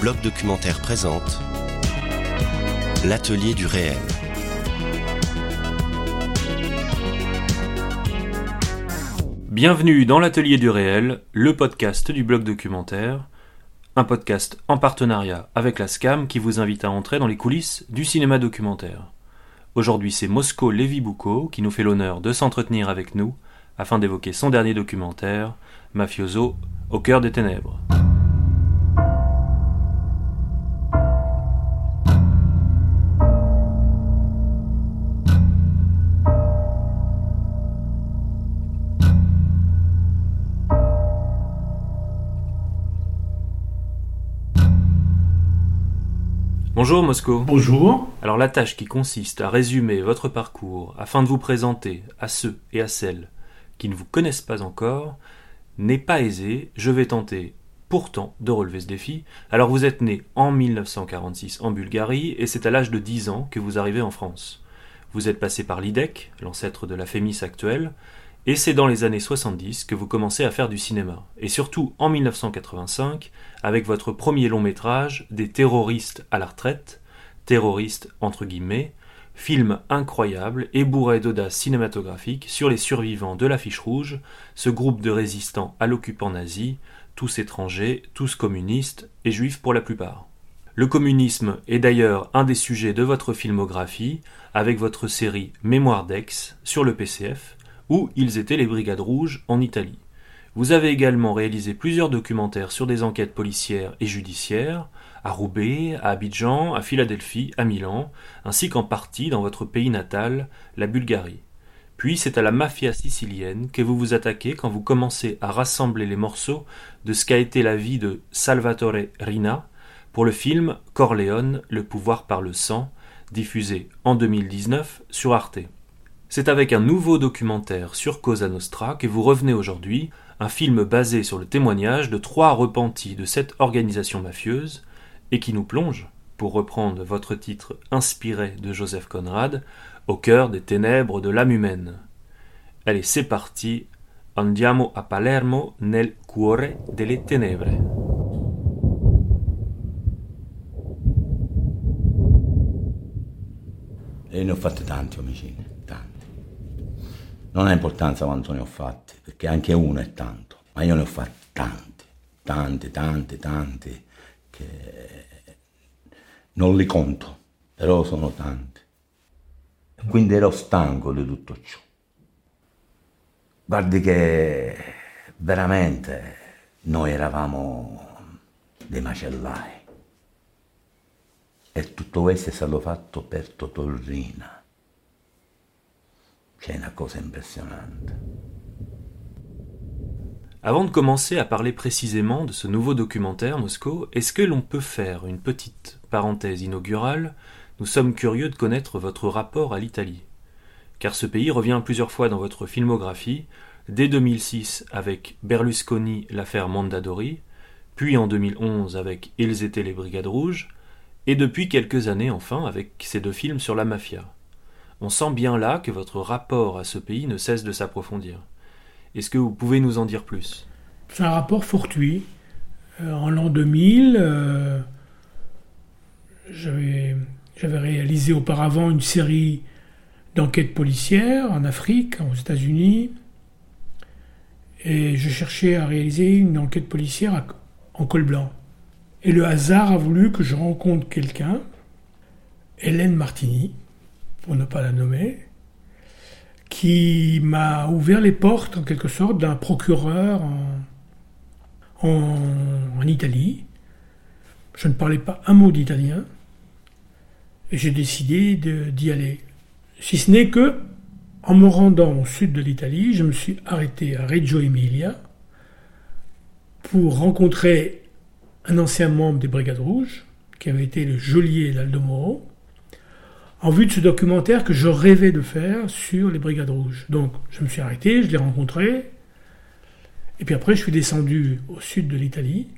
bloc documentaire présente L'atelier du réel. Bienvenue dans l'atelier du réel, le podcast du blog documentaire, un podcast en partenariat avec la SCAM qui vous invite à entrer dans les coulisses du cinéma documentaire. Aujourd'hui, c'est Mosco Lévy Boucault qui nous fait l'honneur de s'entretenir avec nous afin d'évoquer son dernier documentaire, Mafioso au cœur des ténèbres. Bonjour Mosco. Bonjour. Alors la tâche qui consiste à résumer votre parcours afin de vous présenter à ceux et à celles qui ne vous connaissent pas encore n'est pas aisée, je vais tenter pourtant de relever ce défi. Alors vous êtes né en 1946 en Bulgarie et c'est à l'âge de 10 ans que vous arrivez en France. Vous êtes passé par l'IDEC, l'ancêtre de la FEMIS actuelle, et c'est dans les années 70 que vous commencez à faire du cinéma. Et surtout en 1985, avec votre premier long métrage, Des terroristes à la retraite, terroristes entre guillemets, film incroyable et bourré d'audace cinématographique sur les survivants de l'affiche rouge, ce groupe de résistants à l'occupant nazi, tous étrangers, tous communistes et juifs pour la plupart. Le communisme est d'ailleurs un des sujets de votre filmographie, avec votre série Mémoire d'Aix sur le PCF, où ils étaient les Brigades Rouges en Italie. Vous avez également réalisé plusieurs documentaires sur des enquêtes policières et judiciaires, à Roubaix, à Abidjan, à Philadelphie, à Milan, ainsi qu'en partie dans votre pays natal, la Bulgarie. Puis c'est à la mafia sicilienne que vous vous attaquez quand vous commencez à rassembler les morceaux de ce qu'a été la vie de Salvatore Rina pour le film Corleone, le pouvoir par le sang, diffusé en 2019 sur Arte. C'est avec un nouveau documentaire sur Cosa Nostra que vous revenez aujourd'hui, un film basé sur le témoignage de trois repentis de cette organisation mafieuse, et qui nous plonge, pour reprendre votre titre inspiré de Joseph Conrad, au cœur des ténèbres de l'âme humaine. Allez, c'est parti. Andiamo a Palermo nel cuore delle tenebre. E ne ho tanti omicidi. Non ha importanza quanto ne ho fatti, perché anche uno è tanto, ma io ne ho fatti tanti, tanti, tanti, tanti, che non li conto, però sono tanti. Quindi ero stanco di tutto ciò. Guardi che veramente noi eravamo dei macellai. E tutto questo è stato fatto per Totorrina. Impressionnante. Avant de commencer à parler précisément de ce nouveau documentaire, Mosco, est-ce que l'on peut faire une petite parenthèse inaugurale? Nous sommes curieux de connaître votre rapport à l'Italie. Car ce pays revient plusieurs fois dans votre filmographie, dès 2006 avec Berlusconi l'affaire Mondadori, puis en 2011 avec Ils étaient les Brigades Rouges, et depuis quelques années enfin avec ces deux films sur la mafia. On sent bien là que votre rapport à ce pays ne cesse de s'approfondir. Est-ce que vous pouvez nous en dire plus? C'est un rapport fortuit. Euh, en l'an 2000, euh, j'avais réalisé auparavant une série d'enquêtes policières en Afrique, aux États-Unis, et je cherchais à réaliser une enquête policière en col blanc. Et le hasard a voulu que je rencontre quelqu'un, Hélène Martini, pour ne pas la nommer, qui m'a ouvert les portes en quelque sorte d'un procureur en, en, Italie. Je ne parlais pas un mot d'italien et j'ai décidé d'y aller. Si ce n'est que, en me rendant au sud de l'Italie, je me suis arrêté à Reggio Emilia pour rencontrer un ancien membre des Brigades Rouges, qui avait été le geôlier d'Aldo Moro, en vue de ce documentaire que je rêvais de faire sur les Brigades Rouges. Donc je me suis arrêté, je l'ai rencontré, et puis après je suis descendu au sud de l'Italie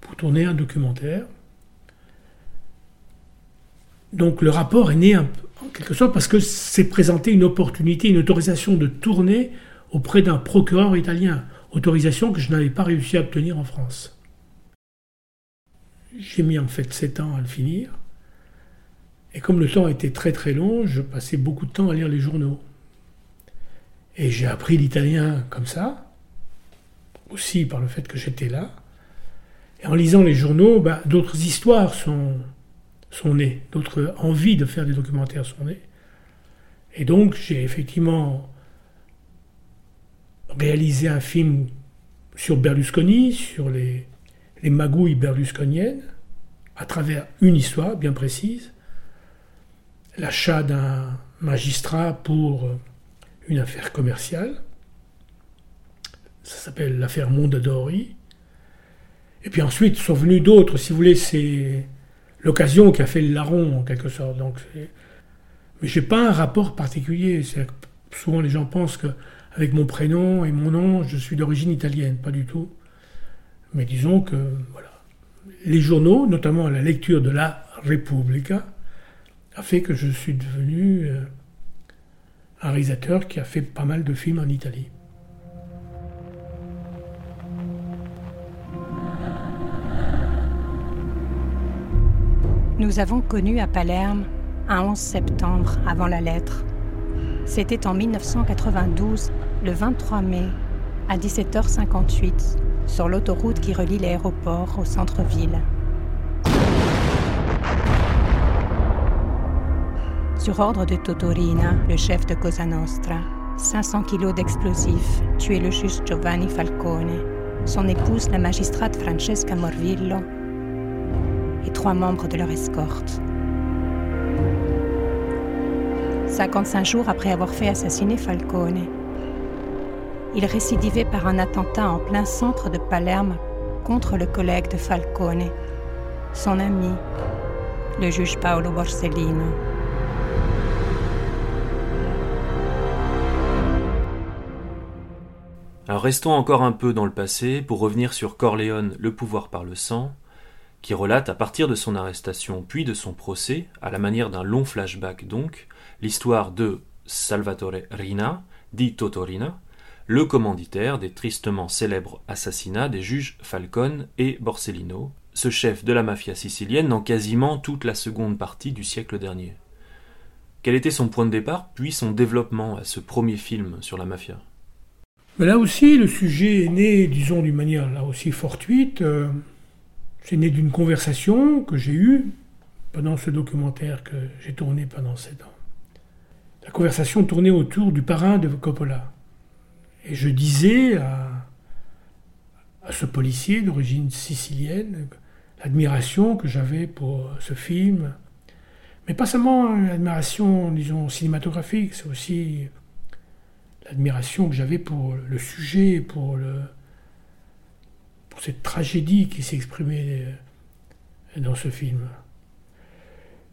pour tourner un documentaire. Donc le rapport est né en quelque sorte parce que c'est présenté une opportunité, une autorisation de tourner auprès d'un procureur italien, autorisation que je n'avais pas réussi à obtenir en France. j'ai mis en fait 7 ans à le finir. Et comme le temps était très très long, je passais beaucoup de temps à lire les journaux. Et j'ai appris l'italien comme ça, aussi par le fait que j'étais là. Et en lisant les journaux, bah, d'autres histoires sont, sont nées, d'autres envies de faire des documentaires sont nées. Et donc j'ai effectivement réalisé un film sur Berlusconi, sur les, les magouilles berlusconiennes, à travers une histoire bien précise, l'achat d'un magistrat pour une affaire commerciale. Ça s'appelle l'affaire Mondadori. Et puis ensuite sont venus d'autres, si vous voulez, c'est l'occasion qui a fait le larron en quelque sorte. Donc, mais j'ai pas un rapport particulier. Souvent les gens pensent que avec mon prénom et mon nom, je suis d'origine italienne, pas du tout. Mais disons que voilà, les journaux, notamment la lecture de la Repubblica, a fait que je suis devenu euh, un réalisateur qui a fait pas mal de films en Italie. Nous avons connu à Palerme un 11 septembre avant la lettre. C'était en 1992, le 23 mai, à 17h58, sur l'autoroute qui relie l'aéroport au centre-ville. Sur ordre de Totorina, le chef de Cosa Nostra, 500 kilos d'explosifs tuaient le juge Giovanni Falcone, son épouse la magistrate Francesca Morvillo et trois membres de leur escorte. 55 jours après avoir fait assassiner Falcone, il récidivait par un attentat en plein centre de Palerme contre le collègue de Falcone, son ami, le juge Paolo Borsellino. Restons encore un peu dans le passé pour revenir sur Corleone, le pouvoir par le sang, qui relate à partir de son arrestation puis de son procès, à la manière d'un long flashback donc, l'histoire de Salvatore Rina, dit Totorina, le commanditaire des tristement célèbres assassinats des juges Falcone et Borsellino, ce chef de la mafia sicilienne dans quasiment toute la seconde partie du siècle dernier. Quel était son point de départ, puis son développement à ce premier film sur la mafia? Mais là aussi, le sujet est né, disons, d'une manière là aussi fortuite. Euh, c'est né d'une conversation que j'ai eue pendant ce documentaire que j'ai tourné pendant sept ans. La conversation tournait autour du parrain de Coppola. Et je disais à, à ce policier d'origine sicilienne l'admiration que j'avais pour ce film. Mais pas seulement l'admiration, disons, cinématographique, c'est aussi l'admiration que j'avais pour le sujet, pour, le, pour cette tragédie qui s'exprimait dans ce film.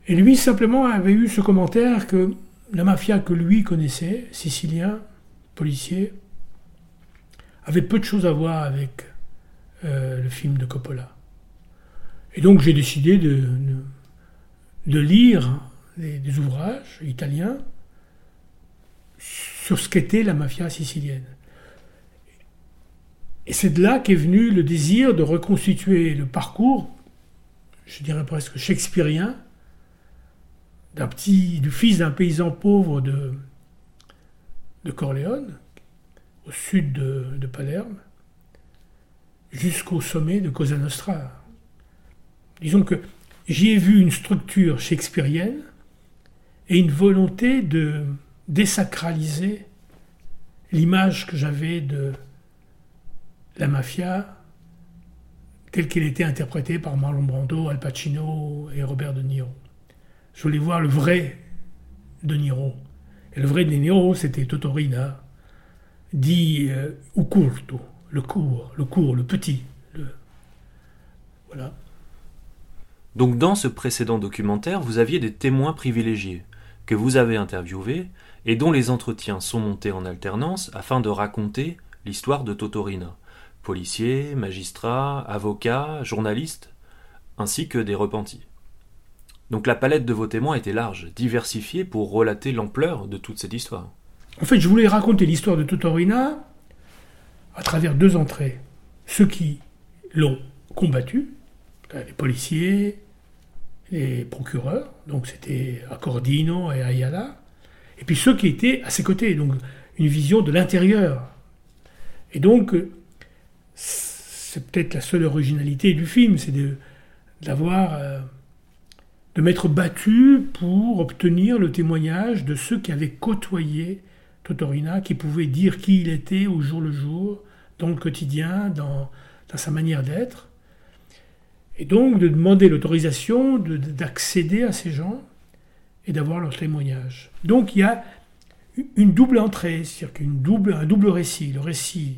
Et lui simplement avait eu ce commentaire que la mafia que lui connaissait, sicilien, policier, avait peu de choses à voir avec euh, le film de Coppola. Et donc j'ai décidé de, de, lire des ouvrages italiens sur ce qu'était la mafia sicilienne. Et c'est de là qu'est venu le désir de reconstituer le parcours, je dirais presque shakespearien, d'un du fils d'un paysan pauvre de, de Corleone, au sud de, de Palerme, jusqu'au sommet de Cosa Nostra. Disons que j'y ai vu une structure shakespearienne et une volonté de, désacraliser l'image que j'avais de la mafia telle qu'elle était interprétée par Marlon Brando, Al Pacino et Robert De Niro. Je voulais voir le vrai De Niro. Et le vrai De Niro, c'était Totorina, dit euh, curto, le court, le court, le petit. Voilà. Donc dans ce précédent documentaire, vous aviez des témoins privilégiés que vous avez interviewés et dont les entretiens sont montés en alternance afin de raconter l'histoire de Totorina, policiers, magistrats, avocats, journalistes, ainsi que des repentis. Donc la palette de vos témoins était large, diversifiée pour relater l'ampleur de toute cette histoire. En fait, je voulais raconter l'histoire de Totorina à travers deux entrées. Ceux qui l'ont combattu, les policiers, les procureurs, donc c'était Accordino et Ayala, et puis ceux qui étaient à ses côtés, donc une vision de l'intérieur. Et donc, c'est peut-être la seule originalité du film, c'est d'avoir, euh, de m'être battu pour obtenir le témoignage de ceux qui avaient côtoyé Totorina, qui pouvaient dire qui il était au jour le jour, dans le quotidien, dans sa manière d'être. Et donc de demander l'autorisation d'accéder à ces gens et d'avoir leur témoignage. Donc il y a une double entrée, c'est-à-dire double, un double récit, le récit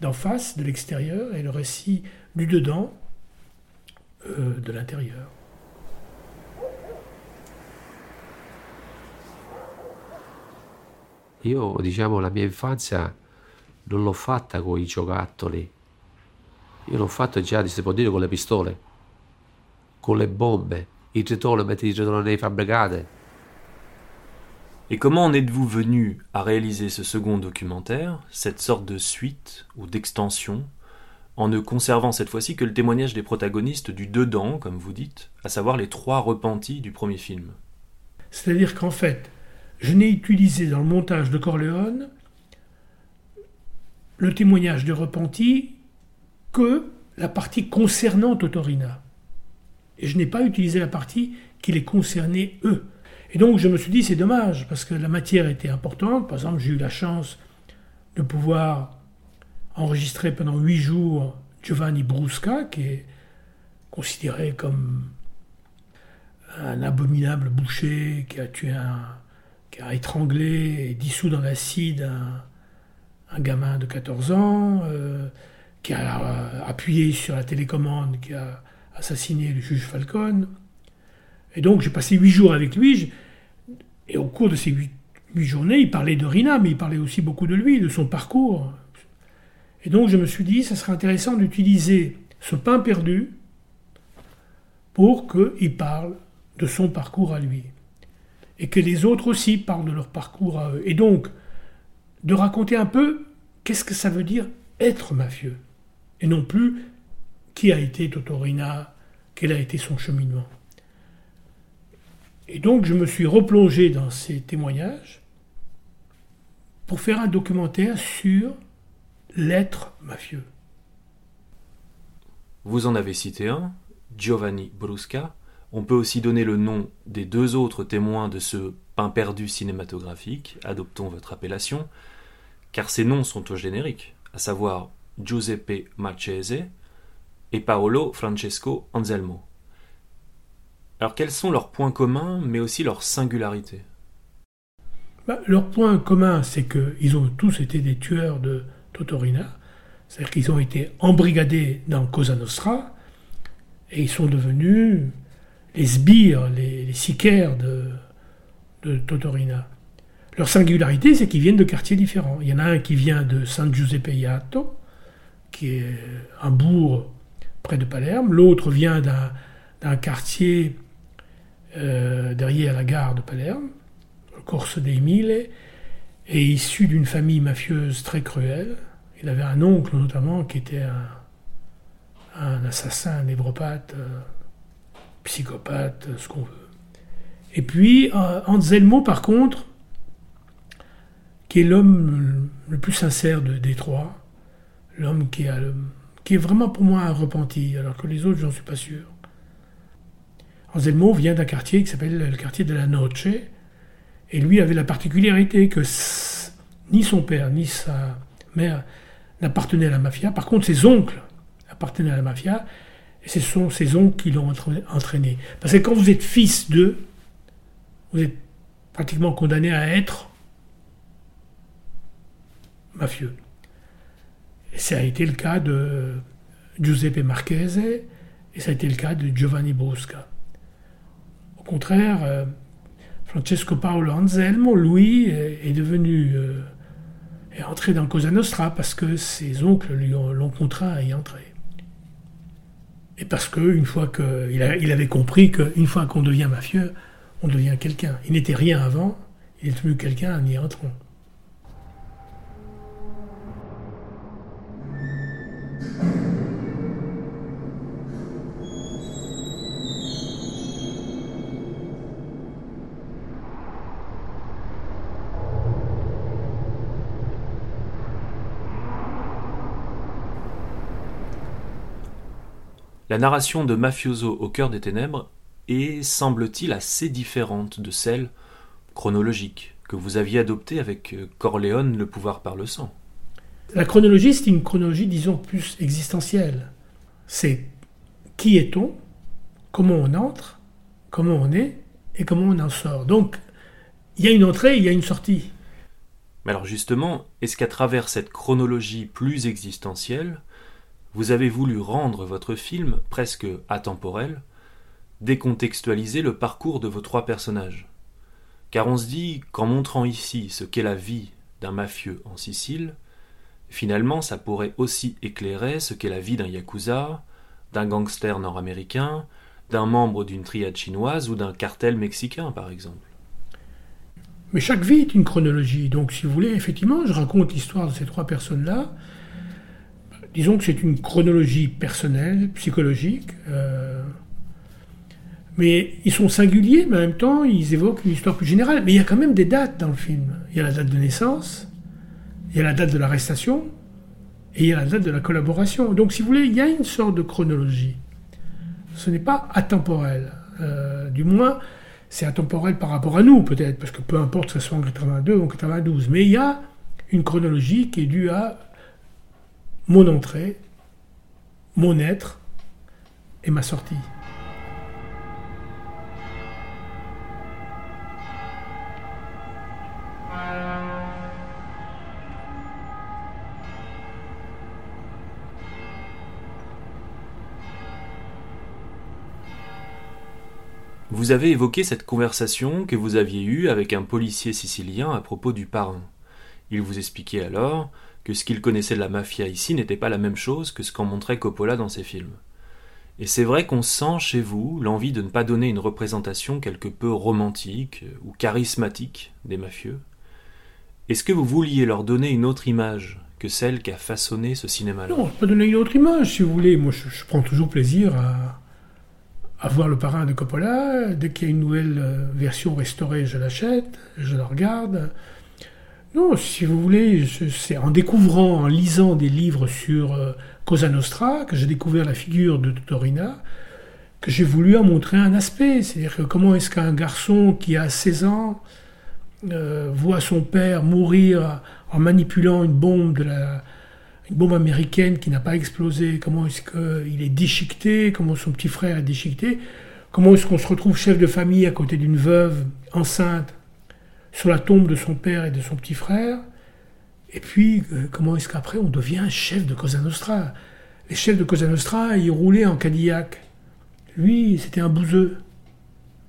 d'en face, de l'extérieur, et le récit du dedans, euh, de l'intérieur. Io, diciamo, la mia infanzia non l'ho fatta con i giocattoli. Io l'ho fatta già, si può con le pistole. con les bombes, ils retournent, mettent ils retournent les fabbricate. Et comment en êtes-vous venu à réaliser ce second documentaire, cette sorte de suite ou d'extension, en ne conservant cette fois-ci que le témoignage des protagonistes du dedans, comme vous dites, à savoir les trois repentis du premier film? C'est-à-dire qu'en fait, je n'ai utilisé dans le montage de Corleone le témoignage des repentis que la partie concernant Totorina. Et je n'ai pas utilisé la partie qui les concernait eux. Et donc je me suis dit, c'est dommage, parce que la matière était importante. Par exemple, j'ai eu la chance de pouvoir enregistrer pendant huit jours Giovanni Brusca, qui est considéré comme un abominable boucher qui a tué un, qui a étranglé et dissous dans l'acide un, gamin de 14 ans, euh, qui a appuyé sur la télécommande, qui a assassiné le juge Falcone. Et donc j'ai passé huit jours avec lui. Et au cours de ces huit, journées, il parlait de Rina, mais il parlait aussi beaucoup de lui, de son parcours. Et donc je me suis dit, ça serait intéressant d'utiliser ce pain perdu pour qu'il parle de son parcours à lui. Et que les autres aussi parlent de leur parcours à eux. Et donc, de raconter un peu qu'est-ce que ça veut dire être mafieux. Et non plus qui a été Totorina, quel a été son cheminement. Et donc je me suis replongé dans ces témoignages pour faire un documentaire sur l'être mafieux. Vous en avez cité un, Giovanni Brusca. On peut aussi donner le nom des deux autres témoins de ce pain perdu cinématographique, adoptons votre appellation, car ces noms sont au générique, à savoir Giuseppe Marchese, et Paolo Francesco Anselmo. Alors quels sont leurs points communs, mais aussi leurs singularités? Bah, Leur point commun, c'est qu'ils ont tous été des tueurs de Totorina, c'est-à-dire qu'ils ont été embrigadés dans Cosa Nostra, et ils sont devenus les sbires, les, les sicaires de, de Totorina. Leur singularité, c'est qu'ils viennent de quartiers différents. Il y en a un qui vient de San Giuseppe Iato, qui est un bourg près de Palerme, l'autre vient d'un quartier euh, derrière la gare de Palerme, le Corso dei Mille, et issu d'une famille mafieuse très cruelle. Il avait un oncle notamment qui était un, assassin, un névropathe, psychopathe, ce qu'on veut. Et puis euh, Anselmo, par contre, qui est l'homme le plus sincère de, des trois, l'homme qui qui est vraiment pour moi un repenti, alors que les autres, j'en suis pas sûr. Anselmo vient d'un quartier qui s'appelle le quartier de la Noce, et lui avait la particularité que ni son père ni sa mère n'appartenaient à la mafia. Par contre, ses oncles appartenaient à la mafia, et ce sont ses oncles qui l'ont entraîné. Parce que quand vous êtes fils d'eux, vous êtes pratiquement condamné à être mafieux ça a été le cas de Giuseppe Marchese et ça a été le cas de Giovanni Brusca. Au contraire, euh, Francesco Paolo Anselmo, lui, est devenu euh, est entré dans Cosa Nostra parce que ses oncles l'ont contraint à y entrer. Et parce qu'une fois qu'il il avait compris qu'une fois qu'on devient mafieux, on devient quelqu'un. Il n'était rien avant, il est devenu quelqu'un en y entrant. La narration de Mafioso au cœur des ténèbres est, semble-t-il, assez différente de celle chronologique que vous aviez adoptée avec Corleone, le pouvoir par le sang. La chronologie, c'est une chronologie, disons, plus existentielle. C'est qui est-on, comment on entre, comment on est et comment on en sort. Donc, il y a une entrée, il y a une sortie. Mais alors justement, est-ce qu'à travers cette chronologie plus existentielle, vous avez voulu rendre votre film presque atemporel, décontextualiser le parcours de vos trois personnages Car on se dit qu'en montrant ici ce qu'est la vie d'un mafieux en Sicile, finalement ça pourrait aussi éclairer ce qu'est la vie d'un yakuza, d'un gangster nord-américain, d'un membre d'une triade chinoise ou d'un cartel mexicain par exemple. Mais chaque vie est une chronologie. Donc, si vous voulez, effectivement, je raconte l'histoire de ces trois personnes-là. Disons que c'est une chronologie personnelle, psychologique. Euh, mais ils sont singuliers, mais en même temps, ils évoquent une histoire plus générale. Mais il y a quand même des dates dans le film. Il y a la date de naissance, il y a la date de l'arrestation, et il y a la date de la collaboration. Donc, si vous voulez, il y a une sorte de chronologie. Ce n'est pas atemporel. Euh, du moins, c'est intemporel par rapport à nous, peut-être, parce que peu importe que ce soit en 82 ou en 92, mais il y a une chronologie qui est due à mon entrée, mon être et ma sortie. Vous avez évoqué cette conversation que vous aviez eue avec un policier sicilien à propos du parrain. Il vous expliquait alors que ce qu'il connaissait de la mafia ici n'était pas la même chose que ce qu'en montrait Coppola dans ses films. Et c'est vrai qu'on sent chez vous l'envie de ne pas donner une représentation quelque peu romantique ou charismatique des mafieux. Est-ce que vous vouliez leur donner une autre image que celle qui a façonné ce cinéma-là? Non, pas donner une autre image, si vous voulez. Moi, je prends toujours plaisir à, à voir le parrain de Coppola. Dès qu'il y a une nouvelle euh, version restaurée, je l'achète, je la regarde. Non, si vous voulez, c'est en découvrant, en lisant des livres sur euh, Cosa Nostra, que j'ai découvert la figure de Torina, que j'ai voulu en montrer un aspect. C'est-à-dire que comment est-ce qu'un garçon qui a 16 ans euh, voit son père mourir en manipulant une bombe américaine qui n'a pas explosé, comment est-ce qu'il est déchiqueté, comment son petit frère est déchiqueté, comment est-ce qu'on se retrouve chef de famille à côté d'une veuve enceinte sur la tombe de son père et de son petit frère, et puis euh, comment est-ce qu'après on devient chef de Cosa Nostra? Les chefs de Cosa Nostra, ils roulaient en Cadillac. Lui, c'était un bouseux.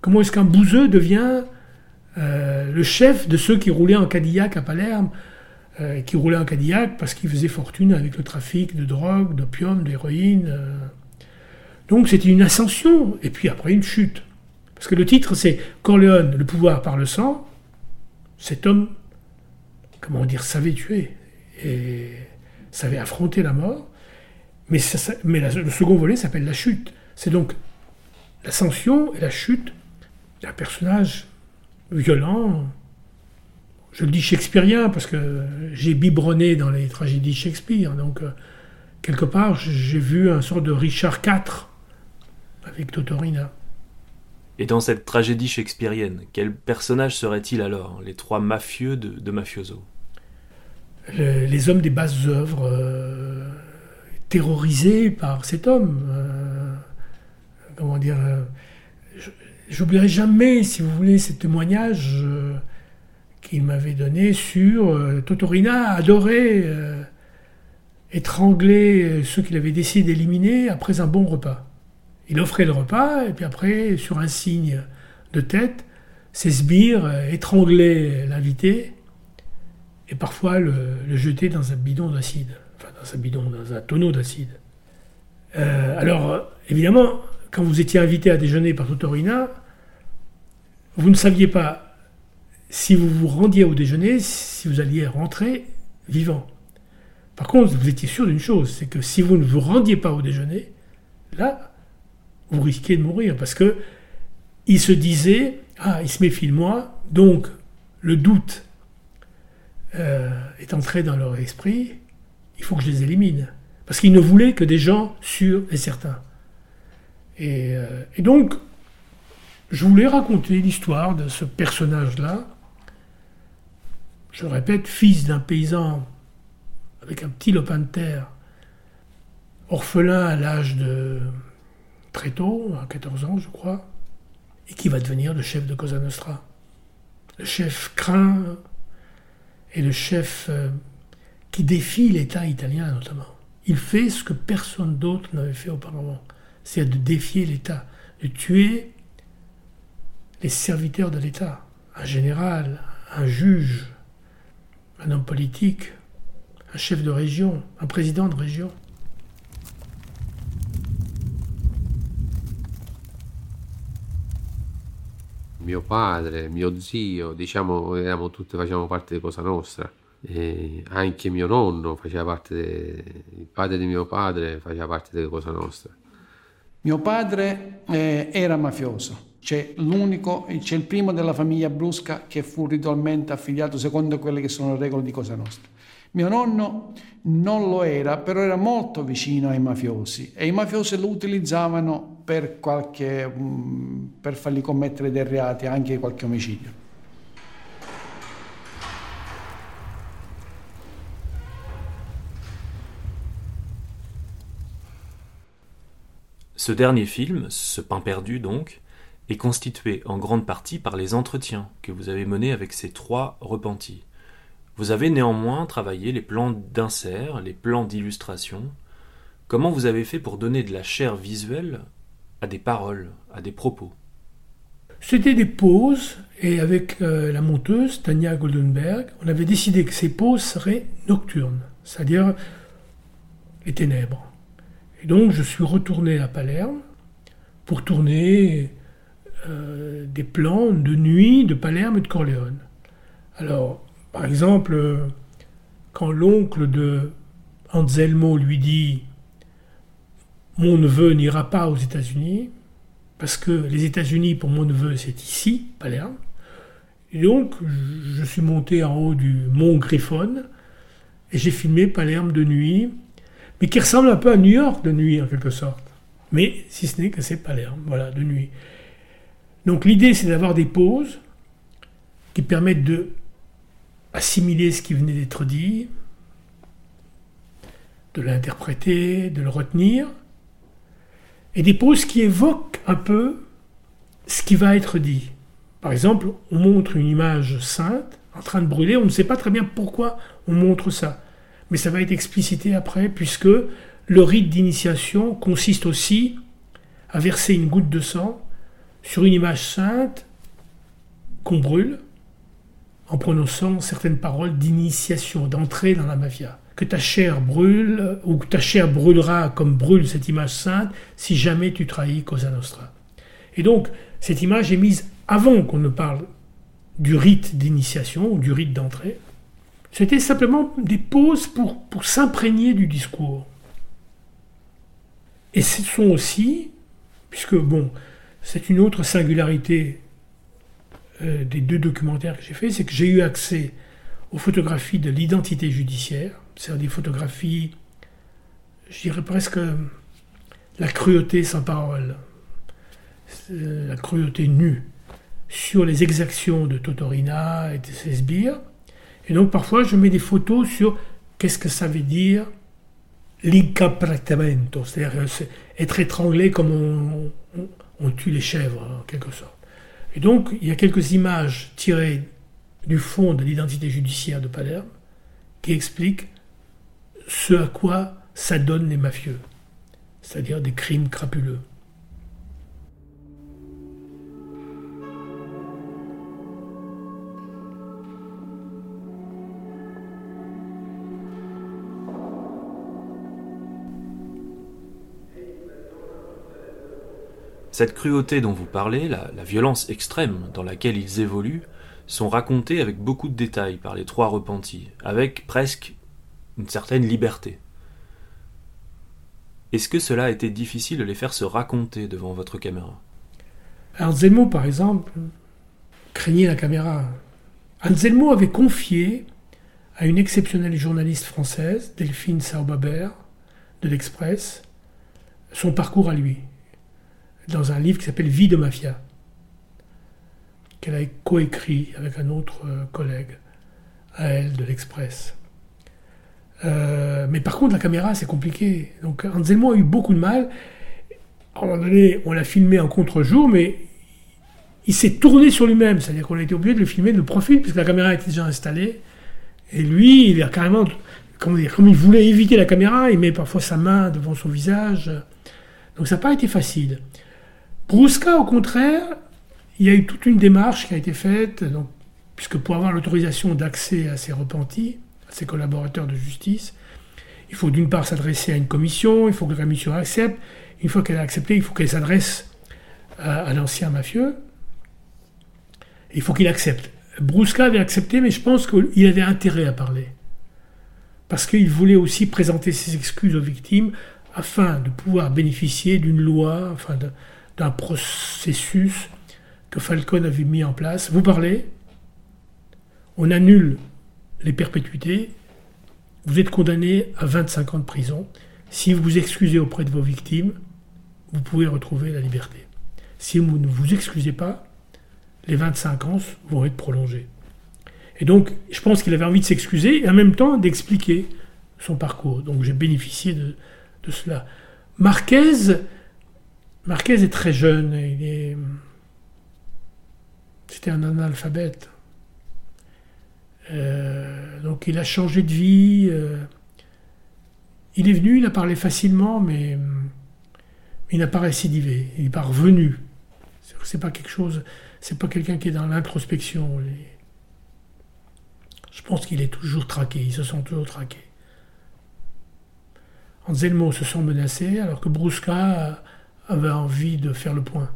Comment est-ce qu'un bouseux devient euh, le chef de ceux qui roulaient en Cadillac à Palerme euh, qui roulait en Cadillac parce qu'il faisait fortune avec le trafic de drogue, d'opium, d'héroïne. Donc c'était une ascension, et puis après une chute. Parce que le titre c'est Corleone, le pouvoir par le sang. Cet homme, comment dire, savait tuer et savait affronter la mort. Mais, le second volet s'appelle La chute. C'est donc l'ascension et la chute d'un personnage violent, je le dis shakespearien parce que j'ai biberonné dans les tragédies Shakespeare. Donc, euh, quelque part, j'ai vu un sort de Richard IV avec Totorina. Et dans cette tragédie shakespearienne, quel personnage serait-il alors, les trois mafieux de, Mafioso? Les hommes des basses œuvres, euh, terrorisés par cet homme. Euh, comment dire J'oublierai jamais, si vous voulez, ce témoignage qu'il m'avait donné sur euh, Totorina adorait euh, étrangler euh, ceux qu'il avait décidé d'éliminer après un bon repas. Il offrait le repas, et puis après, sur un signe de tête, ses sbires étranglaient l'invité, et parfois le, jeter dans un bidon d'acide, enfin dans un bidon, dans un tonneau d'acide. alors, évidemment, quand vous étiez invité à déjeuner par Totorina, vous ne saviez pas si vous vous rendiez au déjeuner, si vous alliez rentrer vivant. Par contre, vous étiez sûr d'une chose, c'est que si vous ne vous rendiez pas au déjeuner, là, vous risquez de mourir, parce que il se disait, ah, il se méfie de moi, donc le doute euh, est entré dans leur esprit, il faut que je les élimine. Parce qu'ils ne voulaient que des gens sûrs et certains. Et, euh, et donc, je voulais raconter l'histoire de ce personnage-là. Je répète, fils d'un paysan avec un petit lopin de terre, orphelin à l'âge de très tôt, à 14 ans je crois, et qui va devenir le chef de Cosa Nostra. Le chef craint et le chef euh, qui défie l'État italien notamment. Il fait ce que personne d'autre n'avait fait auparavant, c'est de défier l'État, de tuer les serviteurs de l'État, un général, un juge, un homme politique, un chef de région, un président de région. Mio padre, mio zio, diciamo, eravamo tutti, facevamo parte di Cosa Nostra. E anche mio nonno faceva parte, de, il padre di mio padre faceva parte di Cosa Nostra. Mio padre eh, era mafioso, c'è l'unico, c'è il primo della famiglia Brusca che fu ritualmente affiliato secondo quelle che sono le regole di Cosa Nostra. Mio nonno non lo era, però era molto vicino ai mafiosi e i mafiosi lo utilizzavano per, qualche, mm, per fargli commettere dei reati, anche qualche omicidio. Ce dernier film, Ce pain perdu donc, est constitué en grande partie par les entretiens que vous avez menés avec ces trois repentis. Vous avez néanmoins travaillé les plans d'insert, les plans d'illustration. Comment vous avez fait pour donner de la chair visuelle à des paroles, à des propos C'était des pauses, et avec euh, la monteuse, Tania Goldenberg, on avait décidé que ces pauses seraient nocturnes, c'est-à-dire les ténèbres. Et donc je suis retourné à Palerme pour tourner euh, des plans de nuit de Palerme et de Corleone. Alors, par exemple, quand l'oncle de Anselmo lui dit Mon neveu n'ira pas aux États-Unis, parce que les États-Unis, pour mon neveu, c'est ici, Palerme. Et donc, je suis monté en haut du mont Griffon et j'ai filmé Palerme de nuit, mais qui ressemble un peu à New York de nuit en quelque sorte. Mais si ce n'est que c'est Palerme, voilà, de nuit. Donc l'idée, c'est d'avoir des pauses qui permettent de assimiler ce qui venait d'être dit, de l'interpréter, de le retenir, et des pauses qui évoquent un peu ce qui va être dit. Par exemple, on montre une image sainte en train de brûler, on ne sait pas très bien pourquoi on montre ça, mais ça va être explicité après, puisque le rite d'initiation consiste aussi à verser une goutte de sang sur une image sainte qu'on brûle, en prononçant certaines paroles d'initiation, d'entrée dans la mafia. Que ta chair brûle, ou que ta chair brûlera comme brûle cette image sainte, si jamais tu trahis Cosa Nostra. Et donc, cette image est mise avant qu'on ne parle du rite d'initiation ou du rite d'entrée. C'était simplement des pauses pour, s'imprégner du discours. Et ce sont aussi, puisque bon, c'est une autre singularité euh, des deux documentaires que j'ai faits, c'est que j'ai eu accès aux photographies de l'identité judiciaire, c'est-à-dire des photographies, je dirais presque la cruauté sans parole, euh, la cruauté nue, sur les exactions de Totorina et de ses sbires. Et donc parfois je mets des photos sur qu'est-ce que ça veut dire l'incapratamento, c'est-à-dire euh, être étranglé comme on tue les chèvres en quelque sorte. Et donc, il y a quelques images tirées du fond de l'identité judiciaire de Palerme qui expliquent ce à quoi s'adonnent les mafieux, c'est-à-dire des crimes crapuleux. Cette cruauté dont vous parlez, la, violence extrême dans laquelle ils évoluent, sont racontées avec beaucoup de détails par les trois repentis, avec presque une certaine liberté. Est-ce que cela a été difficile de les faire se raconter devant votre caméra? Anselmo, par exemple, craignait la caméra. Anselmo avait confié à une exceptionnelle journaliste française, Delphine Saubaber, de l'Express, son parcours à lui. Dans un livre qui s'appelle Vie de mafia, qu'elle a coécrit avec un autre euh, collègue à elle de l'Express. Euh, mais par contre, la caméra, c'est compliqué. Donc Anselmo a eu beaucoup de mal. À un moment donné, on l'a filmé en contre-jour, mais il s'est tourné sur lui-même. C'est-à-dire qu'on a été obligé de le filmer de profil, puisque la caméra était déjà installée. Et lui, il est carrément. Comment dire, comme il voulait éviter la caméra, il met parfois sa main devant son visage. Donc ça n'a pas été facile. Brusca, au contraire, il y a eu toute une démarche qui a été faite, puisque pour avoir l'autorisation d'accès à ces repentis, à ses collaborateurs de justice, il faut d'une part s'adresser à une commission, il faut que la commission accepte. Une fois qu'elle a accepté, il faut qu'elle s'adresse à, l'ancien mafieux. Il faut qu'il accepte. Brusca avait accepté, mais je pense qu'il avait intérêt à parler. Parce qu'il voulait aussi présenter ses excuses aux victimes afin de pouvoir bénéficier d'une loi, enfin d'un processus que Falcone avait mis en place. Vous parlez, on annule les perpétuités, vous êtes condamné à 25 ans de prison. Si vous vous excusez auprès de vos victimes, vous pouvez retrouver la liberté. Si vous ne vous excusez pas, les 25 ans vont être prolongés. Et donc, je pense qu'il avait envie de s'excuser et en même temps d'expliquer son parcours. Donc, j'ai bénéficié de, de cela. Marquez, Marquez est très jeune. Il est, c'était un analphabète. Euh, donc il a changé de vie. Euh, il est venu, il a parlé facilement, mais, il n'a pas récidivé. Il n'est pas revenu. C'est pas quelque chose. C'est pas quelqu'un qui est dans l'introspection. Je pense qu'il est toujours traqué. Il se sent toujours traqué. Anselmo se sent menacé, alors que Brusca aveva envie de faire le point.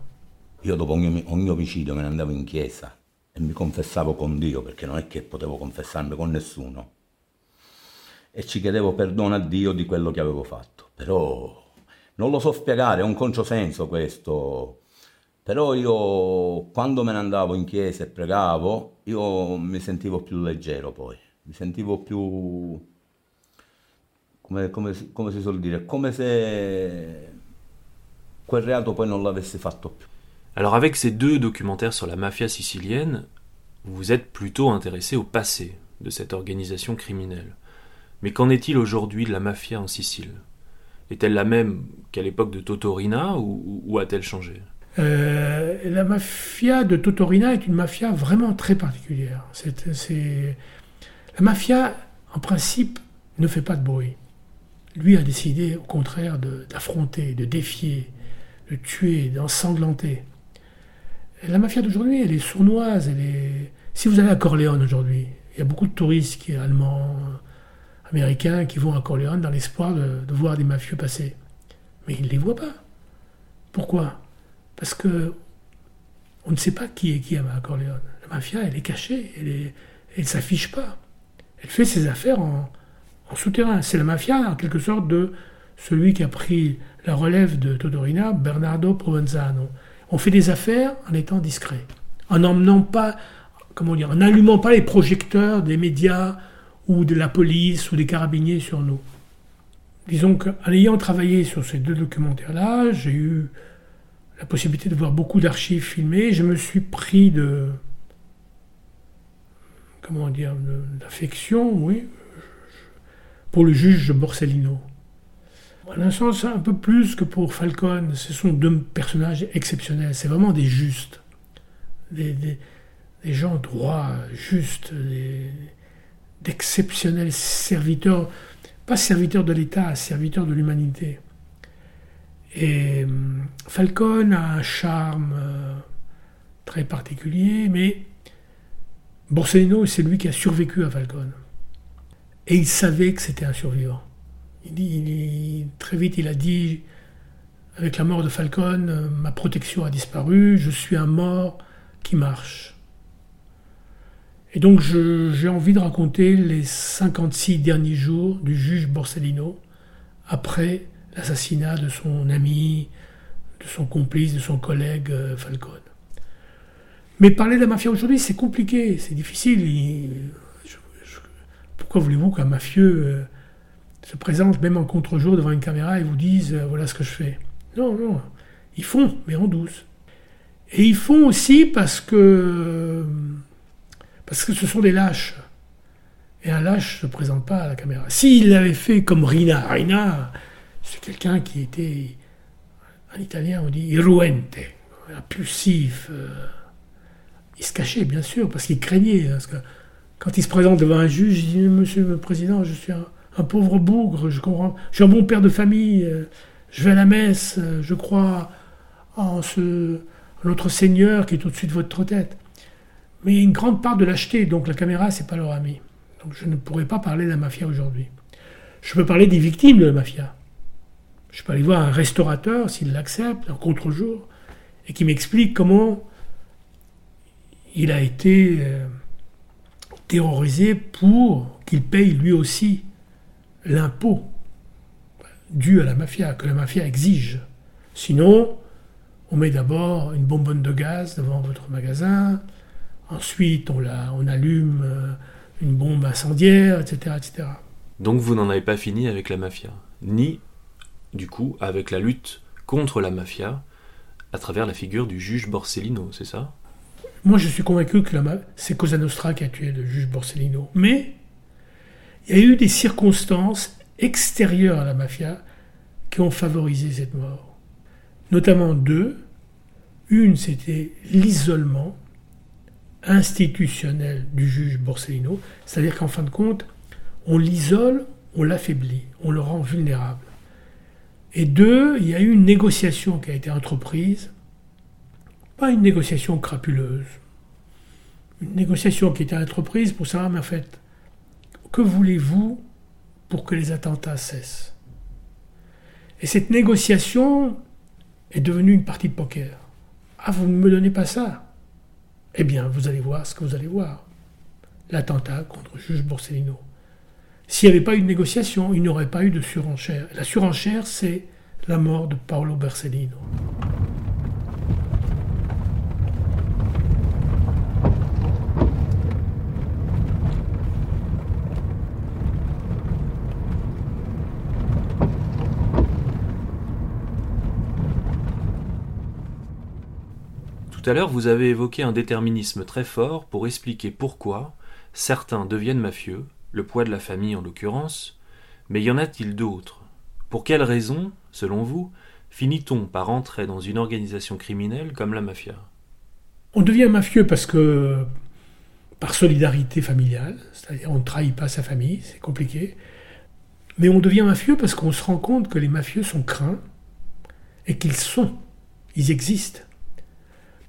Io dopo ogni, ogni omicidio me ne andavo in chiesa e mi confessavo con Dio, perché non è che potevo confessarmi con nessuno. E ci chiedevo perdono a Dio di quello che avevo fatto. Però non lo so spiegare, è un controsenso questo. Però io quando me ne andavo in chiesa e pregavo, io mi sentivo più leggero poi, mi sentivo più come, come, come si suol dire, come se quel reato poi non l'avessi fatto più. Alors avec ces deux documentaires sur la mafia sicilienne, vous êtes plutôt intéressé au passé de cette organisation criminelle. Mais qu'en est-il aujourd'hui de la mafia en Sicile? Est-elle la même qu'à l'époque de Totorina ou, a-t-elle changé? Euh, La mafia de Totorina est une mafia vraiment très particulière. La mafia, en principe, ne fait pas de bruit lui a décidé au contraire d'affronter, de, défier, de tuer, d'ensanglanter. La mafia d'aujourd'hui, elle est sournoise. Elle est... Si vous allez à Corleone aujourd'hui, il y a beaucoup de touristes qui, allemands, américains qui vont à Corleone dans l'espoir de, voir des mafieux passer. Mais ils ne les voient pas. Pourquoi? Parce que on ne sait pas qui est qui à Corleone. La mafia, elle est cachée, elle ne s'affiche pas. Elle fait ses affaires en, en souterrain. C'est la mafia, en quelque sorte, de celui qui a pris la relève de Todorina, Bernardo Provenzano. On fait des affaires en étant discret, en n'emmenant pas, comment dire, en n'allumant pas les projecteurs des médias ou de la police ou des carabiniers sur nous. Disons qu'en ayant travaillé sur ces deux documentaires-là, j'ai eu la possibilité de voir beaucoup d'archives filmées. Je me suis pris de, comment dire, d'affection, oui, pour le juge Borsellino. En un sens, un peu plus que pour Falcone, ce sont deux personnages exceptionnels. C'est vraiment des justes, des, gens droits, justes, d'exceptionnels serviteurs, pas serviteurs de l'État, serviteurs de l'humanité. Et hum, Falcone a un charme euh, très particulier, mais Borsellino, c'est lui qui a survécu à Falcone. Et il savait que c'était un survivant. Très vite, il a dit, avec la mort de Falcone, ma protection a disparu, je suis un mort qui marche. Et donc j'ai envie de raconter les 56 derniers jours du juge Borsellino après l'assassinat de son ami, de son complice, de son collègue euh, Falcone. Mais parler de la mafia aujourd'hui, c'est compliqué, c'est difficile. Pourquoi voulez-vous qu'un mafieux euh, se présente même en contre-jour devant une caméra et vous dise euh, voilà ce que je fais Non, non. Ils font, mais en douce. Et ils font aussi parce que, parce que ce sont des lâches. Et un lâche ne se présente pas à la caméra. S'il l'avait fait comme Rina, Rina, c'est quelqu'un qui était, en italien on dit irruente, impulsif. Euh, il se cachait, bien sûr, parce qu'il craignait. Que quand il se présente devant un juge, il dit Monsieur le Président, je suis un, pauvre bougre, je comprends. Je suis un bon père de famille, euh, je vais à la messe, euh, je crois en ce notre Seigneur qui est au-dessus de votre tête. Mais il y a une grande part de lâcheté, donc la caméra, c'est pas leur ami. Donc je ne pourrais pas parler de la mafia aujourd'hui. Je peux parler des victimes de la mafia. Je peux aller voir un restaurateur, s'il l'accepte, en contre-jour, et qui m'explique comment il a été euh, terrorisé pour qu'il paye lui aussi l'impôt dû à la mafia, que la mafia exige. Sinon, on met d'abord une bonbonne de gaz devant votre magasin, ensuite on, la, on allume euh, une bombe incendiaire, etc., etc. Donc vous n'en avez pas fini avec la mafia, ni du coup avec la lutte contre la mafia à travers la figure du juge Borsellino, c'est ça? Moi je suis convaincu que c'est Cosa Nostra qui a tué le juge Borsellino, mais il y a eu des circonstances extérieures à la mafia qui ont favorisé cette mort notamment deux. Une, c'était l'isolement institutionnel du juge Borsellino, c'est-à-dire qu'en fin de compte, on l'isole, on l'affaiblit, on le rend vulnérable. Et deux, il y a eu une négociation qui a été entreprise, pas une négociation crapuleuse, une négociation qui a été entreprise pour savoir, mais en fait, que voulez-vous pour que les attentats cessent? Et cette négociation, est devenue une partie de poker. Ah, vous ne me donnez pas ça? Eh bien, vous allez voir ce que vous allez voir. L'attentat contre le juge Borsellino. S'il n'y avait pas eu de négociation, il n'y aurait pas eu de surenchère. La surenchère, c'est la mort de Paolo Borsellino. Tout à l'heure, vous avez évoqué un déterminisme très fort pour expliquer pourquoi certains deviennent mafieux, le poids de la famille en l'occurrence, mais y en a-t-il d'autres? Pour quelles raisons, selon vous, finit-on par entrer dans une organisation criminelle comme la mafia? On devient mafieux parce que par solidarité familiale, c'est-à-dire on ne trahit pas sa famille, c'est compliqué, mais on devient mafieux parce qu'on se rend compte que les mafieux sont craints et qu'ils sont, ils existent.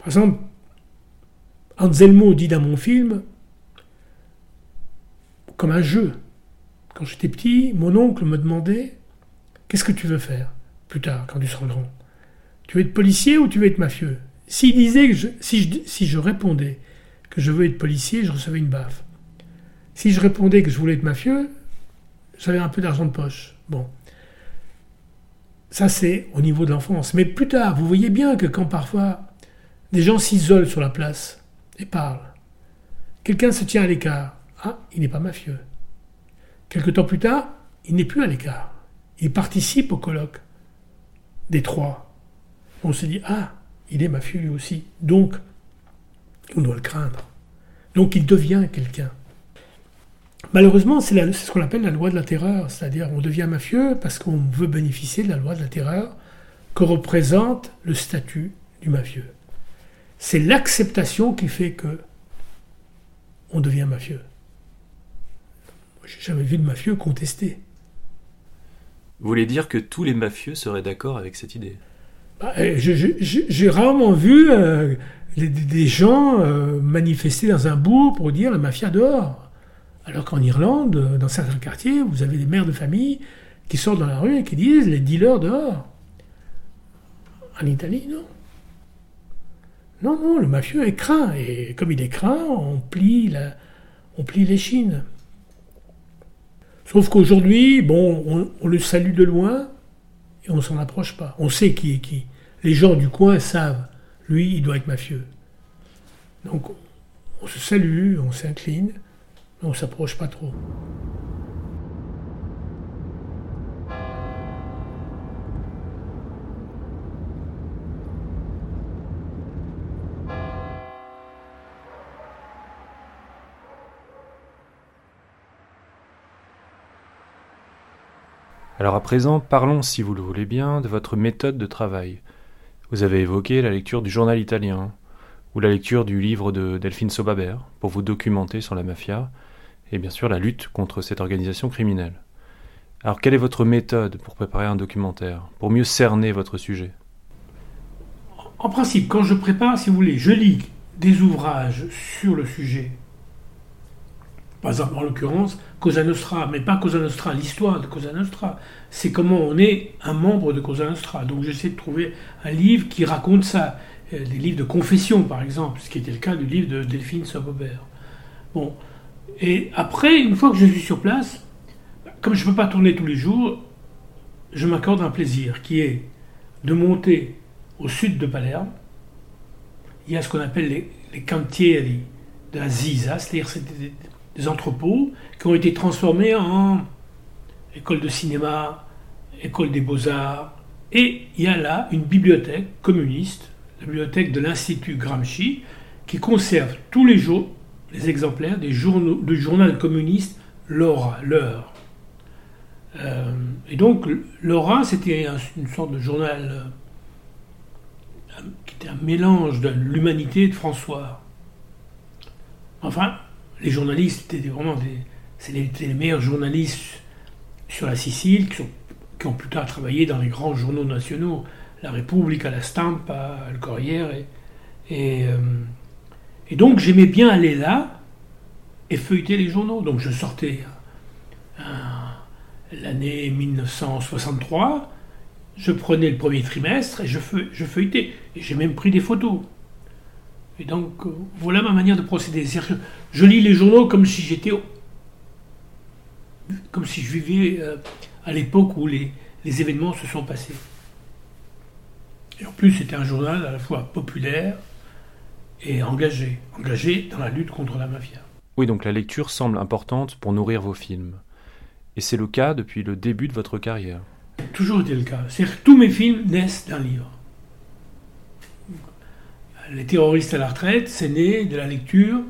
Par exemple, Anselmo dit dans mon film, comme un jeu. Quand j'étais petit, mon oncle me demandait Qu'est-ce que tu veux faire plus tard, quand tu seras grand? Tu veux être policier ou tu veux être mafieux? Si, je, si je répondais que je veux être policier, je recevais une baffe. Si je répondais que je voulais être mafieux, j'avais un peu d'argent de poche. Bon. Ça, c'est au niveau de l'enfance. Mais plus tard, vous voyez bien que quand parfois des gens s'isolent sur la place et parlent. Quelqu'un se tient à l'écart. Ah, il n'est pas mafieux. Quelque temps plus tard, il n'est plus à l'écart. Il participe au colloque des trois. On se dit, ah, il est mafieux aussi. Donc, on doit le craindre. Donc, il devient quelqu'un. Malheureusement, c'est ce qu'on appelle la loi de la terreur. C'est-à-dire, on devient mafieux parce qu'on veut bénéficier de la loi de la terreur que représente le statut du mafieux. C'est l'acceptation qui fait que on devient mafieux. J'ai jamais vu de mafieux contester. Vous voulez dire que tous les mafieux seraient d'accord avec cette idée? Bah, eh, J'ai rarement vu euh, des, gens euh, manifester dans un bourg pour dire la mafia dehors. Alors qu'en Irlande, euh, dans certains quartiers, vous avez des mères de famille qui sortent dans la rue et qui disent les dealers dehors. En Italie, non. Non, non, le mafieux est craint. Et comme il est craint, on plie, la, on plie les chines. Sauf qu'aujourd'hui, bon, on, le salue de loin et on s'en approche pas. On sait qui est qui. Les gens du coin savent, lui, il doit être mafieux. Donc, on se salue, on s'incline, mais on s'approche pas trop. Alors à présent, parlons, si vous le voulez bien, de votre méthode de travail. Vous avez évoqué la lecture du journal italien, ou la lecture du livre de Delphine Sobaber, pour vous documenter sur la mafia, et bien sûr la lutte contre cette organisation criminelle. Alors quelle est votre méthode pour préparer un documentaire, pour mieux cerner votre sujet? En principe, quand je prépare, si vous voulez, je lis des ouvrages sur le sujet. Par exemple, en l'occurrence, Cosa Nostra, mais pas Cosa Nostra, l'histoire de Cosa Nostra. C'est comment on est un membre de Cosa Nostra. Donc j'essaie de trouver un livre qui raconte ça. Euh, des livres de confession, par exemple, ce qui était le cas du livre de Delphine Sobobert. Bon. Et après, une fois que je suis sur place, comme je ne peux pas tourner tous les jours, je m'accorde un plaisir qui est de monter au sud de Palerme. Il y a ce qu'on appelle les, cantieri de la Ziza, c'est-à-dire entrepôts qui ont été transformés en école de cinéma, école des beaux-arts. Et il y a là une bibliothèque communiste, la bibliothèque de l'Institut Gramsci, qui conserve tous les jours les exemplaires des journaux, du journal communiste L'Ora, l'heure. Euh, et donc, Laura, c'était une sorte de journal euh, qui était un mélange de l'humanité de François. Enfin, les journalistes étaient vraiment des, c'était les meilleurs journalistes sur la Sicile qui, ont plus tard travaillé dans les grands journaux nationaux, La République, La Stampa, Le Corriere. Et, euh, et donc, j'aimais bien aller là et feuilleter les journaux. Donc, je sortais un l'année 1963, je prenais le premier trimestre et je, feuilletais. Et j'ai même pris des photos. Et donc, euh, voilà ma manière de procéder. Je lis les journaux comme si j'étais. comme si je vivais euh, à l'époque où les, les événements se sont passés. Et en plus, c'était un journal à la fois populaire et engagé. Engagé dans la lutte contre la mafia. Oui, donc la lecture semble importante pour nourrir vos films. Et c'est le cas depuis le début de votre carrière. Toujours été le cas. C'est-à-dire que tous mes films naissent d'un livre. Les terroristes à la retraite, c'est né de la lecture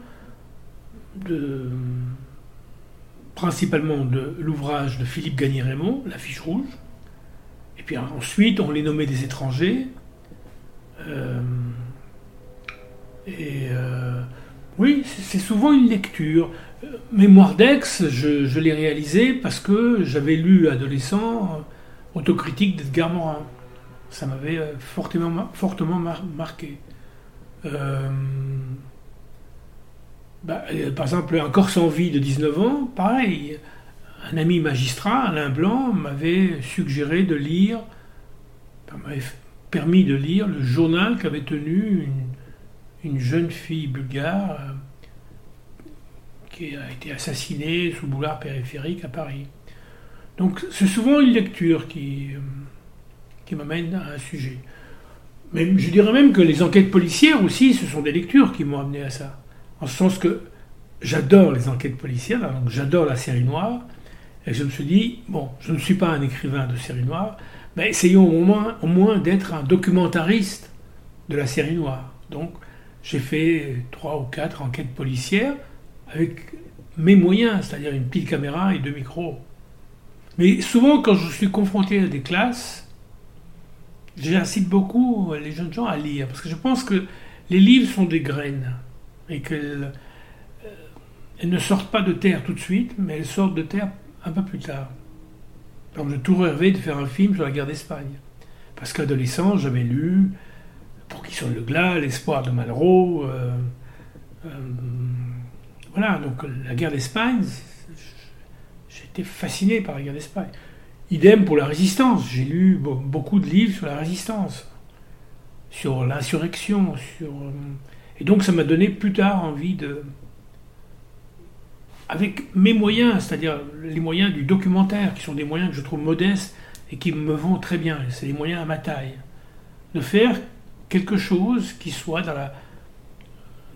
principalement de l'ouvrage de Philippe Gagné-Raymond, La fiche rouge. Et puis ensuite, on les nommait des étrangers. Euh, et euh, oui, c'est souvent une lecture. Mémoire d'Aix, je, l'ai réalisé parce que j'avais lu adolescent Autocritique d'Edgar Morin. Ça m'avait euh, fortement, fortement marqué. Euh, bah, euh, par exemple, Un corps sans vie de 19 ans, pareil. Un ami magistrat, Alain Blanc, m'avait suggéré de lire, m'avait permis de lire le journal qu'avait tenu une, une jeune fille bulgare qui a été assassiné sous boulard périphérique à Paris. Donc c'est souvent une lecture euh, qui m'amène à un sujet. Mais je dirais même que les enquêtes policières aussi, ce sont des lectures qui m'ont amené à ça. En ce sens que j'adore les enquêtes policières, donc j'adore la série noire, et je me suis dit, bon, je ne suis pas un écrivain de série noire, mais essayons au moins, d'être un documentariste de la série noire. Donc j'ai fait trois ou quatre enquêtes policières, avec mes moyens, c'est-à-dire une petite caméra et deux micros. Mais souvent, quand je suis confronté à des classes, j'incite beaucoup les jeunes gens à lire, parce que je pense que les livres sont des graines, et qu'elles euh, ne sortent pas de terre tout de suite, mais elles sortent de terre un peu plus tard. J'ai toujours rêvé de faire un film sur la guerre d'Espagne. Parce qu'adolescent, j'avais lu Pour qui sonne le glas, L'espoir de Malraux, euh, euh, voilà, donc la guerre d'Espagne, j'étais fasciné par la guerre d'Espagne. Idem pour la résistance. J'ai lu beaucoup de livres sur la résistance, sur l'insurrection, sur. Euh, et donc ça m'a donné plus tard envie de. Avec mes moyens, c'est-à-dire les moyens du documentaire, qui sont des moyens que je trouve modestes et qui me vont très bien, c'est des moyens à ma taille, de faire quelque chose qui soit dans la,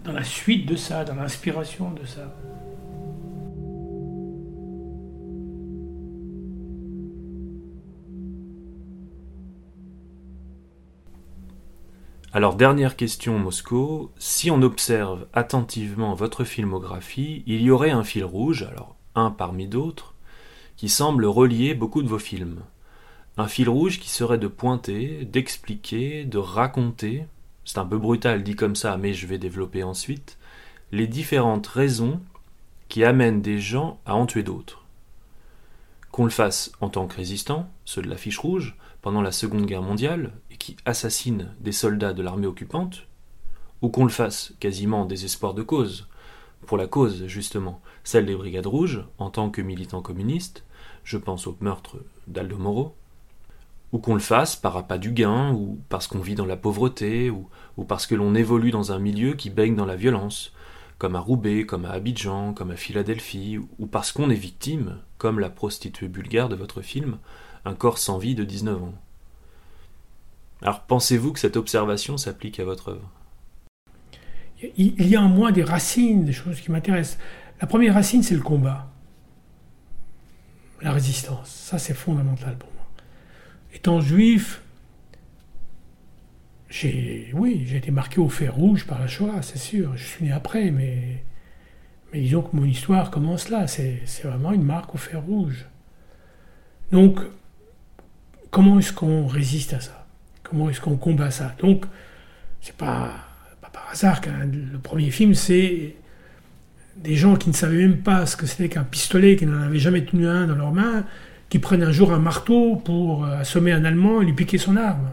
dans la suite de ça, dans l'inspiration de ça. Alors dernière question Moscou, si on observe attentivement votre filmographie, il y aurait un fil rouge, alors un parmi d'autres, qui semble relier beaucoup de vos films. Un fil rouge qui serait de pointer, d'expliquer, de raconter, c'est un peu brutal dit comme ça, mais je vais développer ensuite, les différentes raisons qui amènent des gens à en tuer d'autres. Qu'on le fasse en tant que résistants, ceux de la fiche rouge, pendant la Seconde Guerre mondiale, qui assassinent des soldats de l'armée occupante, ou qu'on le fasse quasiment en désespoir de cause, pour la cause justement, celle des Brigades Rouges, en tant que militants communistes, je pense au meurtre d'Aldo Moro, ou qu'on le fasse par appât du gain, ou parce qu'on vit dans la pauvreté, ou, ou parce que l'on évolue dans un milieu qui baigne dans la violence, comme à Roubaix, comme à Abidjan, comme à Philadelphie, ou parce qu'on est victime, comme la prostituée bulgare de votre film, un corps sans vie de 19 ans. Alors pensez-vous que cette observation s'applique à votre œuvre? Il y a en moi des racines, des choses qui m'intéressent. La première racine, c'est le combat, la résistance. Ça, c'est fondamental pour moi. Étant juif, j'ai, oui, j'ai été marqué au fer rouge par la Shoah, c'est sûr. Je suis né après, mais, mais disons que mon histoire commence là. C'est, vraiment une marque au fer rouge. Donc, comment est-ce qu'on résiste à ça? Comment est-ce qu'on combat ça Donc, c'est pas, pas par hasard que le premier film, c'est des gens qui ne savaient même pas ce que c'était qu'un pistolet, qui n'en avaient jamais tenu un dans leurs mains, qui prennent un jour un marteau pour assommer un Allemand et lui piquer son arme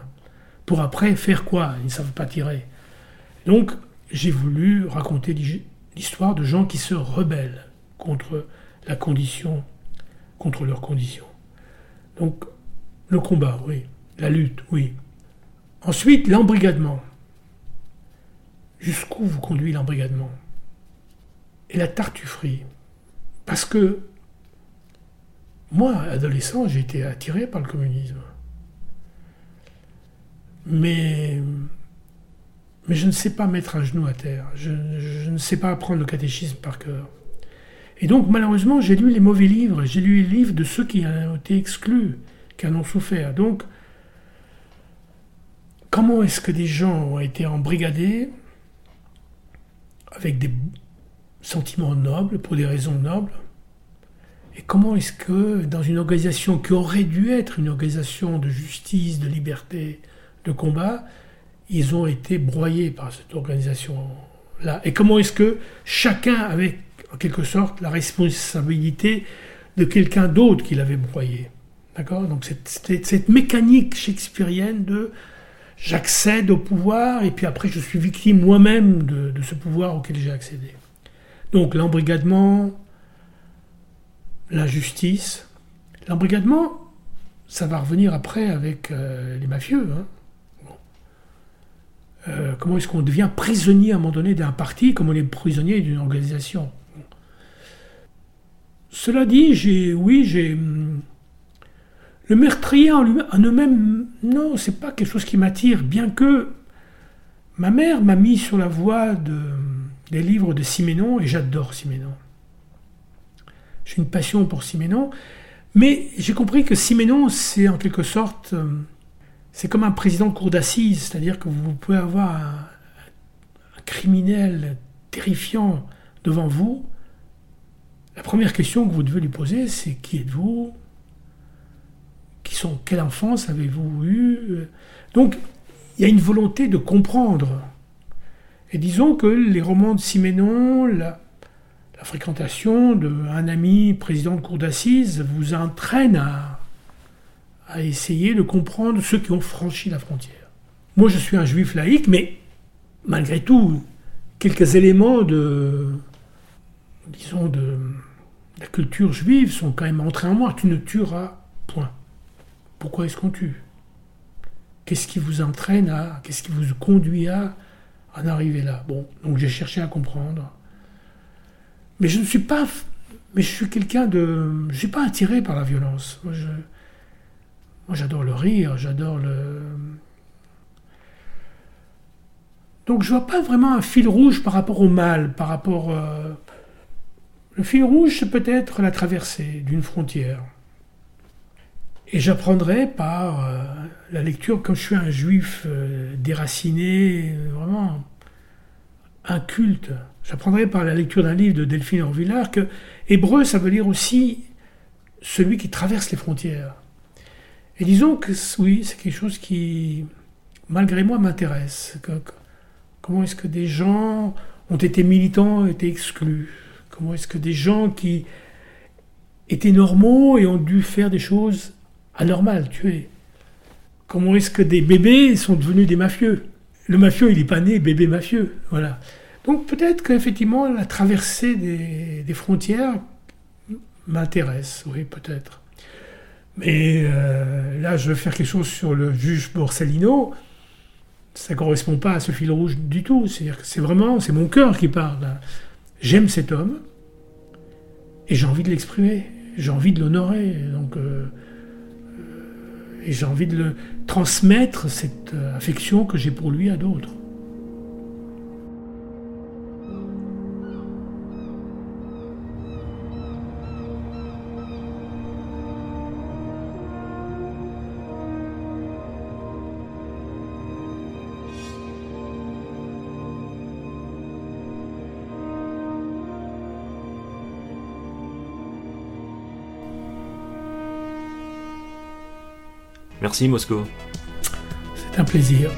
pour après faire quoi? Ils ne savent pas tirer. Donc, j'ai voulu raconter l'histoire de gens qui se rebellent contre la condition, contre leurs conditions. Donc, le combat, oui. La lutte, oui. Ensuite, l'embrigadement. Jusqu'où vous conduit l'embrigadement Et la tartufferie? Parce que moi, adolescent, j'ai été attiré par le communisme. Mais, je ne sais pas mettre un genou à terre. Je, ne sais pas apprendre le catéchisme par cœur. Et donc, malheureusement, j'ai lu les mauvais livres. J'ai lu les livres de ceux qui ont été exclus, qui en ont souffert. Donc, comment est-ce que des gens ont été embrigadés avec des sentiments nobles, pour des raisons nobles? Et comment est-ce que dans une organisation qui aurait dû être une organisation de justice, de liberté, de combat, ils ont été broyés par cette organisation-là? Et comment est-ce que chacun avait, en quelque sorte, la responsabilité de quelqu'un d'autre qui l'avait broyé? D'accord? Donc cette, mécanique shakespearienne de j'accède au pouvoir et puis après je suis victime moi-même de, ce pouvoir auquel j'ai accédé. Donc l'embrigadement, la justice. L'embrigadement, ça va revenir après avec euh, les mafieux. Hein. Euh, comment est-ce qu'on devient prisonnier à un moment donné d'un parti comme on est prisonnier d'une organisation? Cela dit, j'ai, oui, j'ai. Le meurtrier en, en eux-mêmes, non, c'est pas quelque chose qui m'attire, bien que ma mère m'a mis sur la voie de, des livres de Siménon, et j'adore Siménon. J'ai une passion pour Siménon, mais j'ai compris que Siménon, c'est en quelque sorte. Hum, c'est comme un président de cour d'assises, c'est-à-dire que vous pouvez avoir un, criminel terrifiant devant vous. La première question que vous devez lui poser, c'est qui êtes-vous? Quelle enfance avez-vous eu Donc, il y a une volonté de comprendre. Et disons que les romans de Siménon, la, fréquentation d'un ami président de cour d'assises vous entraîne à, essayer de comprendre ceux qui ont franchi la frontière. Moi, je suis un juif laïque, mais malgré tout, quelques éléments de la culture juive sont quand même entrés en moi. Tu ne tueras point. Pourquoi est-ce qu'on tue? Qu'est-ce qui vous entraîne à, qu'est-ce qui vous conduit à en arriver là? Bon, donc j'ai cherché à comprendre. Mais je ne suis pas, mais je suis quelqu'un de, je suis pas attiré par la violence. Moi, j'adore le rire, j'adore le. Donc, je vois pas vraiment un fil rouge par rapport au mal, par rapport. Euh, le fil rouge, c'est peut-être la traversée d'une frontière. Et j'apprendrai par euh, la lecture, quand je suis un juif euh, déraciné, vraiment inculte, j'apprendrai par la lecture d'un livre de Delphine Orvillard que hébreu, ça veut dire aussi celui qui traverse les frontières. Et disons que oui, c'est quelque chose qui, malgré moi, m'intéresse. Comment est-ce que des gens ont été militants, ont été exclus? Comment est-ce que des gens qui étaient normaux et ont dû faire des choses anormales, tuer Comment est-ce que des bébés sont devenus des mafieux? Le mafieux, il n'est pas né bébé mafieux, voilà. Donc peut-être qu'effectivement la traversée des, frontières m'intéresse, oui peut-être. Mais euh, là, je veux faire quelque chose sur le juge Borsellino. Ça ne correspond pas à ce fil rouge du tout. C'est-à-dire que c'est vraiment, c'est mon cœur qui parle. J'aime cet homme et j'ai envie de l'exprimer. J'ai envie de l'honorer. Donc, euh, et j'ai envie de le transmettre cette affection que j'ai pour lui à d'autres. Merci Moscou. C'est un plaisir.